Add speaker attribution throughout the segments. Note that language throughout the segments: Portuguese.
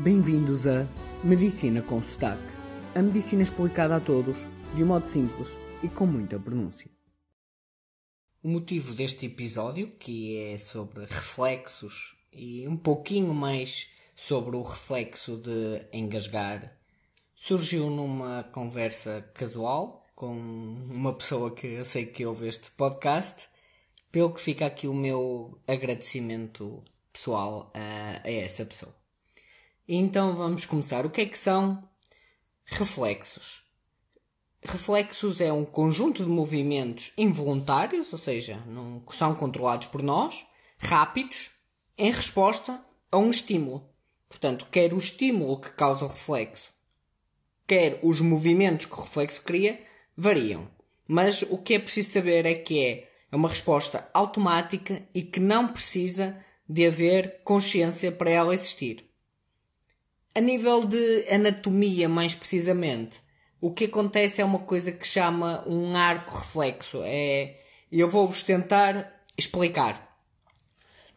Speaker 1: Bem-vindos a Medicina com Sotaque. A medicina explicada a todos, de um modo simples e com muita pronúncia.
Speaker 2: O motivo deste episódio, que é sobre reflexos e um pouquinho mais sobre o reflexo de engasgar, surgiu numa conversa casual com uma pessoa que eu sei que ouve este podcast, pelo que fica aqui o meu agradecimento pessoal a, a essa pessoa. Então vamos começar. O que é que são reflexos? Reflexos é um conjunto de movimentos involuntários, ou seja, não são controlados por nós, rápidos, em resposta a um estímulo. Portanto, quer o estímulo que causa o reflexo, quer os movimentos que o reflexo cria, variam. Mas o que é preciso saber é que é uma resposta automática e que não precisa de haver consciência para ela existir. A nível de anatomia, mais precisamente, o que acontece é uma coisa que chama um arco reflexo. É, eu vou-vos tentar explicar.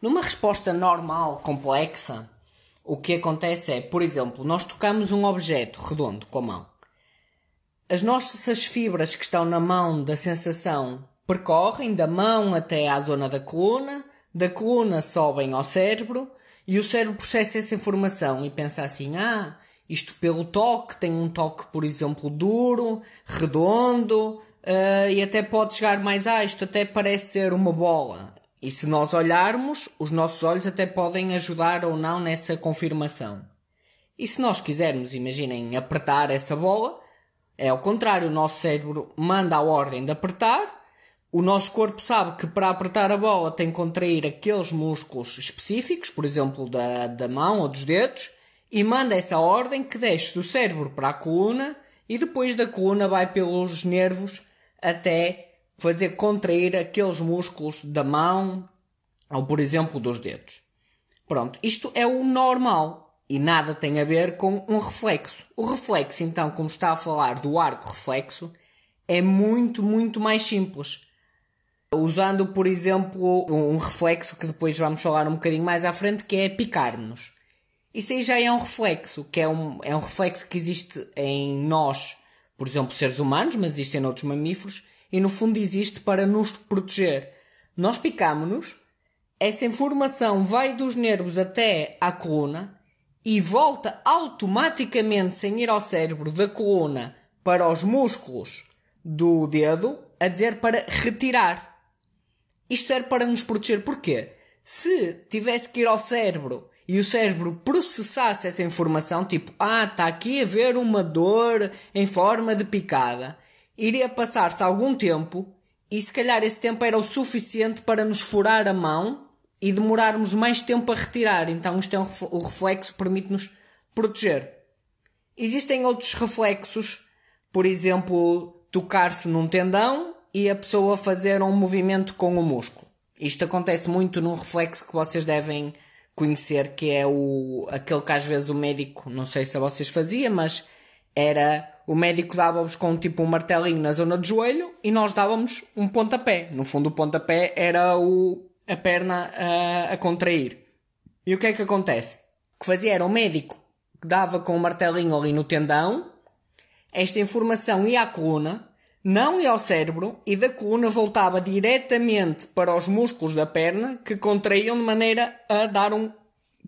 Speaker 2: Numa resposta normal, complexa, o que acontece é, por exemplo, nós tocamos um objeto redondo com a mão. As nossas fibras que estão na mão da sensação percorrem da mão até à zona da coluna, da coluna sobem ao cérebro e o cérebro processa essa informação e pensa assim: ah, isto pelo toque, tem um toque, por exemplo, duro, redondo, uh, e até pode chegar mais, ah, isto até parece ser uma bola. E se nós olharmos, os nossos olhos até podem ajudar ou não nessa confirmação. E se nós quisermos, imaginem, apertar essa bola, é ao contrário, o nosso cérebro manda a ordem de apertar o nosso corpo sabe que para apertar a bola tem que contrair aqueles músculos específicos, por exemplo, da, da mão ou dos dedos, e manda essa ordem que desce do cérebro para a coluna e depois da coluna vai pelos nervos até fazer contrair aqueles músculos da mão ou, por exemplo, dos dedos. Pronto, isto é o normal e nada tem a ver com um reflexo. O reflexo, então, como está a falar do arco reflexo, é muito, muito mais simples usando, por exemplo, um reflexo que depois vamos falar um bocadinho mais à frente, que é picar-nos. Isso aí já é um reflexo, que é um, é um reflexo que existe em nós, por exemplo, seres humanos, mas existe em outros mamíferos, e no fundo existe para nos proteger. Nós picamos-nos, essa informação vai dos nervos até à coluna e volta automaticamente, sem ir ao cérebro, da coluna para os músculos do dedo, a dizer para retirar. Isto serve para nos proteger. Porquê? Se tivesse que ir ao cérebro e o cérebro processasse essa informação, tipo, ah, está aqui a ver uma dor em forma de picada, iria passar-se algum tempo e se calhar esse tempo era o suficiente para nos furar a mão e demorarmos mais tempo a retirar. Então isto é um, o reflexo permite-nos proteger. Existem outros reflexos, por exemplo, tocar-se num tendão e a pessoa fazer um movimento com o músculo. Isto acontece muito num reflexo que vocês devem conhecer, que é o, aquele que às vezes o médico, não sei se a vocês fazia, mas era o médico dava-vos com tipo um martelinho na zona do joelho e nós dávamos um pontapé. No fundo, o pontapé era o, a perna a, a contrair. E o que é que acontece? O que fazia era o médico que dava com o martelinho ali no tendão, esta informação ia à coluna, não ia ao cérebro e da coluna voltava diretamente para os músculos da perna que contraíam de maneira a dar um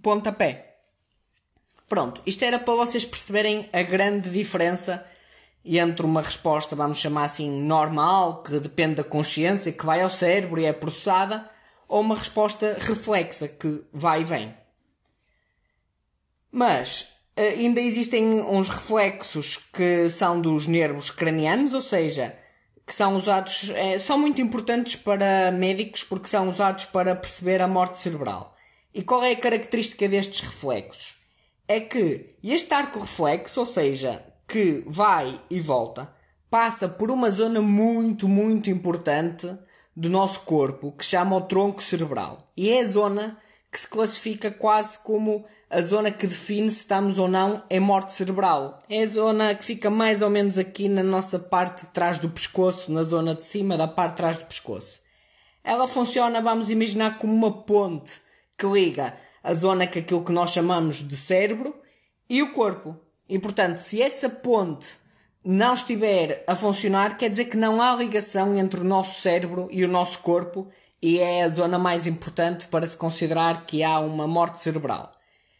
Speaker 2: pontapé. Pronto, isto era para vocês perceberem a grande diferença entre uma resposta, vamos chamar assim, normal, que depende da consciência, que vai ao cérebro e é processada, ou uma resposta reflexa, que vai e vem. Mas ainda existem uns reflexos que são dos nervos cranianos, ou seja, que são usados, é, são muito importantes para médicos porque são usados para perceber a morte cerebral. E qual é a característica destes reflexos? É que este arco reflexo, ou seja, que vai e volta, passa por uma zona muito, muito importante do nosso corpo que chama o tronco cerebral. E é a zona que se classifica quase como a zona que define se estamos ou não em morte cerebral. É a zona que fica mais ou menos aqui na nossa parte de trás do pescoço, na zona de cima da parte de trás do pescoço. Ela funciona, vamos imaginar, como uma ponte que liga a zona que aquilo que nós chamamos de cérebro e o corpo. E portanto, se essa ponte não estiver a funcionar, quer dizer que não há ligação entre o nosso cérebro e o nosso corpo e é a zona mais importante para se considerar que há uma morte cerebral.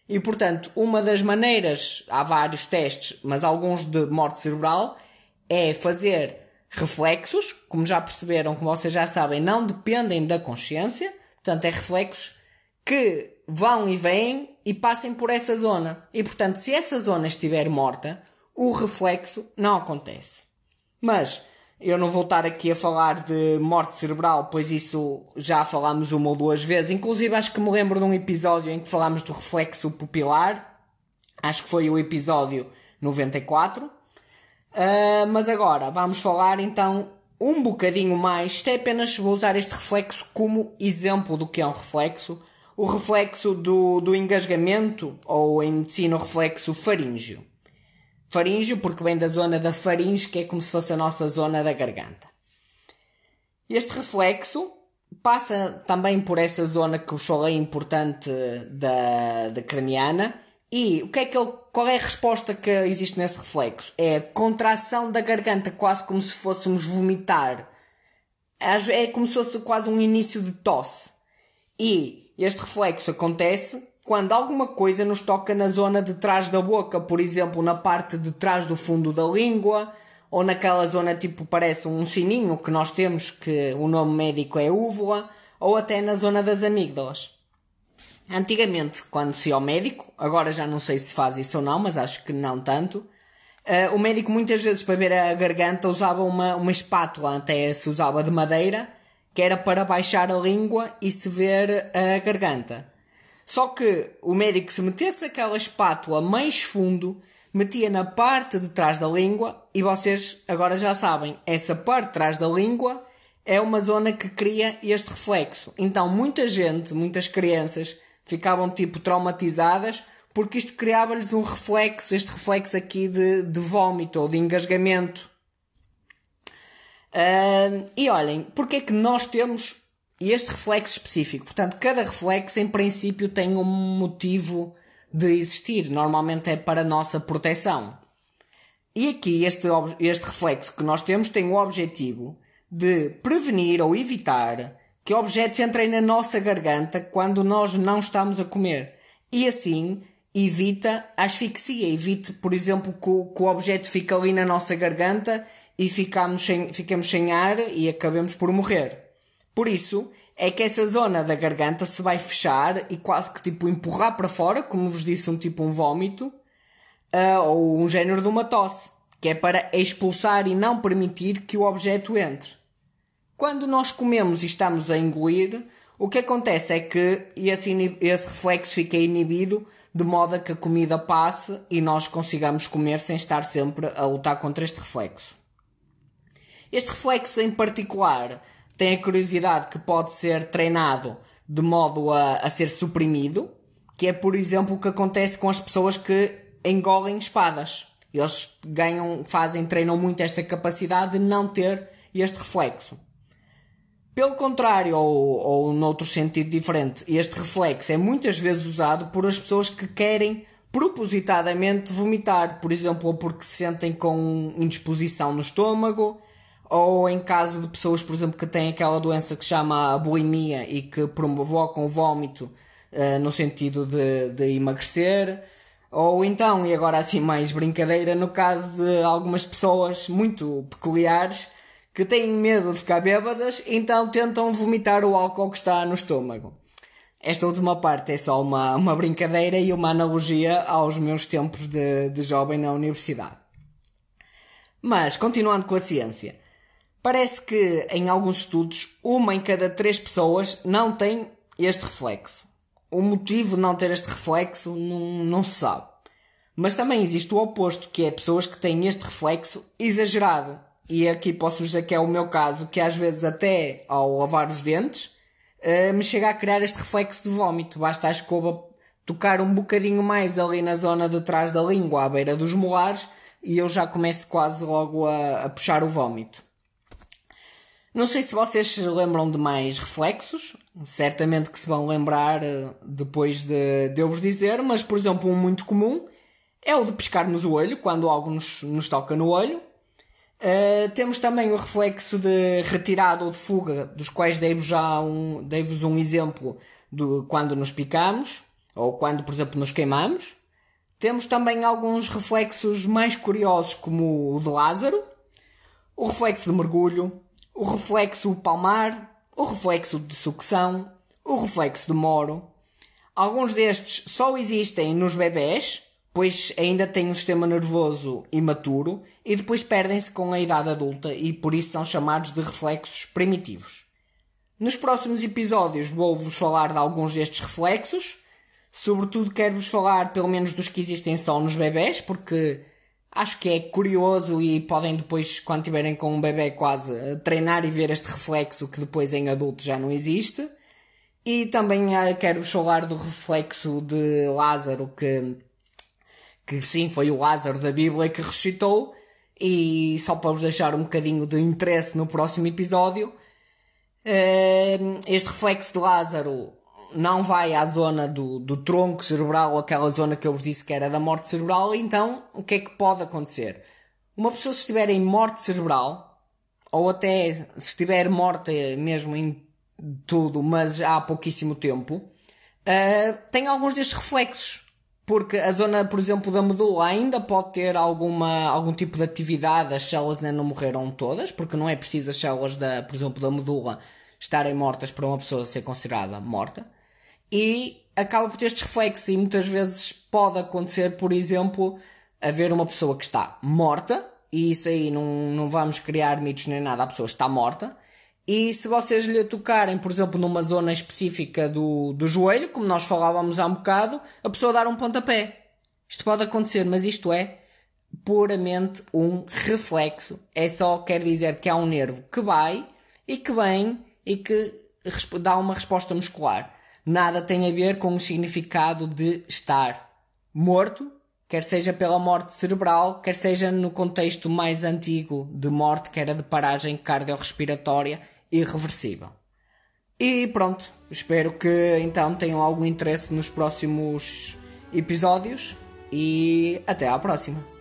Speaker 2: E portanto, uma das maneiras, há vários testes, mas alguns de morte cerebral, é fazer reflexos, como já perceberam, como vocês já sabem, não dependem da consciência, portanto, é reflexos que vão e vêm e passem por essa zona. E portanto, se essa zona estiver morta, o reflexo não acontece. Mas eu não vou estar aqui a falar de morte cerebral, pois isso já falámos uma ou duas vezes. Inclusive, acho que me lembro de um episódio em que falámos do reflexo pupilar. Acho que foi o episódio 94. Uh, ah, mas agora vamos falar então um bocadinho mais. Isto é apenas vou usar este reflexo como exemplo do que é um reflexo. O reflexo do, do engasgamento, ou em medicina o reflexo faríngeo. Faríngeo, porque vem da zona da faringe, que é como se fosse a nossa zona da garganta. Este reflexo passa também por essa zona que eu falei importante da, da craniana. E o que é que ele, qual é a resposta que existe nesse reflexo? É a contração da garganta, quase como se fôssemos vomitar. É como se fosse quase um início de tosse. E este reflexo acontece quando alguma coisa nos toca na zona de trás da boca, por exemplo, na parte de trás do fundo da língua, ou naquela zona tipo parece um sininho que nós temos, que o nome médico é úvula, ou até na zona das amígdalas. Antigamente, quando se ia ao médico, agora já não sei se faz isso ou não, mas acho que não tanto, uh, o médico muitas vezes para ver a garganta usava uma, uma espátula, até se usava de madeira, que era para baixar a língua e se ver a garganta. Só que o médico se metesse aquela espátula mais fundo, metia na parte de trás da língua e vocês agora já sabem, essa parte de trás da língua é uma zona que cria este reflexo. Então muita gente, muitas crianças ficavam tipo traumatizadas porque isto criava-lhes um reflexo, este reflexo aqui de, de vômito ou de engasgamento. Uh, e olhem, porque é que nós temos este reflexo específico, portanto, cada reflexo em princípio tem um motivo de existir, normalmente é para a nossa proteção. E aqui este, este reflexo que nós temos tem o objetivo de prevenir ou evitar que objetos entrem na nossa garganta quando nós não estamos a comer. E assim evita a asfixia, evite, por exemplo, que o, que o objeto fique ali na nossa garganta e ficamos sem, ficamos sem ar e acabemos por morrer. Por isso, é que essa zona da garganta se vai fechar e quase que tipo empurrar para fora, como vos disse, um tipo um vômito, uh, ou um género de uma tosse, que é para expulsar e não permitir que o objeto entre. Quando nós comemos e estamos a engolir, o que acontece é que esse, esse reflexo fica inibido de modo a que a comida passe e nós consigamos comer sem estar sempre a lutar contra este reflexo. Este reflexo em particular tem a curiosidade que pode ser treinado de modo a, a ser suprimido, que é, por exemplo, o que acontece com as pessoas que engolem espadas. Eles ganham, fazem, treinam muito esta capacidade de não ter este reflexo. Pelo contrário, ou, ou noutro sentido diferente, este reflexo é muitas vezes usado por as pessoas que querem propositadamente vomitar, por exemplo, ou porque se sentem com indisposição no estômago, ou em caso de pessoas, por exemplo, que têm aquela doença que chama a bulimia e que provocam o vômito uh, no sentido de, de emagrecer, ou então, e agora assim mais brincadeira, no caso de algumas pessoas muito peculiares que têm medo de ficar bêbadas, então tentam vomitar o álcool que está no estômago. Esta última parte é só uma, uma brincadeira e uma analogia aos meus tempos de, de jovem na universidade. Mas, continuando com a ciência, Parece que, em alguns estudos, uma em cada três pessoas não tem este reflexo. O motivo de não ter este reflexo não, não se sabe. Mas também existe o oposto, que é pessoas que têm este reflexo exagerado. E aqui posso dizer que é o meu caso, que às vezes até ao lavar os dentes, uh, me chega a criar este reflexo de vómito. Basta a escova tocar um bocadinho mais ali na zona de trás da língua, à beira dos molares, e eu já começo quase logo a, a puxar o vómito. Não sei se vocês se lembram de mais reflexos, certamente que se vão lembrar eh, depois de, de eu vos dizer, mas por exemplo, um muito comum é o de pescar-nos o olho, quando algo nos, nos toca no olho. Uh, temos também o reflexo de retirada ou de fuga, dos quais dei-vos já um, dei um exemplo de quando nos picamos, ou quando, por exemplo, nos queimamos. Temos também alguns reflexos mais curiosos, como o de Lázaro, o reflexo de mergulho, o reflexo palmar, o reflexo de sucção, o reflexo de moro. Alguns destes só existem nos bebés, pois ainda têm um sistema nervoso imaturo e depois perdem-se com a idade adulta e por isso são chamados de reflexos primitivos. Nos próximos episódios vou-vos falar de alguns destes reflexos, sobretudo quero-vos falar pelo menos dos que existem só nos bebés, porque acho que é curioso e podem depois, quando tiverem com um bebê quase, treinar e ver este reflexo que depois em adulto já não existe. E também uh, quero-vos falar do reflexo de Lázaro que que sim, foi o Lázaro da Bíblia que ressuscitou, e só para vos deixar um bocadinho de interesse no próximo episódio, eh, este reflexo de Lázaro não vai à zona do, do tronco cerebral, aquela zona que eu vos disse que era da morte cerebral, então o que é que pode acontecer? Uma pessoa se estiver em morte cerebral, ou até se estiver morta mesmo em tudo, mas há pouquíssimo tempo, uh, tem alguns destes reflexos porque a zona, por exemplo, da medula ainda pode ter alguma, algum tipo de atividade, as células ainda não morreram todas, porque não é preciso as células, da, por exemplo, da medula estarem mortas para uma pessoa ser considerada morta. E acaba por ter estes reflexos e muitas vezes pode acontecer, por exemplo, haver uma pessoa que está morta, e isso aí não, não vamos criar mitos nem nada, a pessoa está morta, e se vocês lhe tocarem, por exemplo, numa zona específica do, do joelho, como nós falávamos há um bocado, a pessoa dar um pontapé. Isto pode acontecer, mas isto é puramente um reflexo. É só quer dizer que há um nervo que vai e que vem e que dá uma resposta muscular. Nada tem a ver com o significado de estar morto, quer seja pela morte cerebral, quer seja no contexto mais antigo de morte, que era de paragem cardiorrespiratória irreversível. E pronto, espero que então tenham algum interesse nos próximos episódios e até à próxima.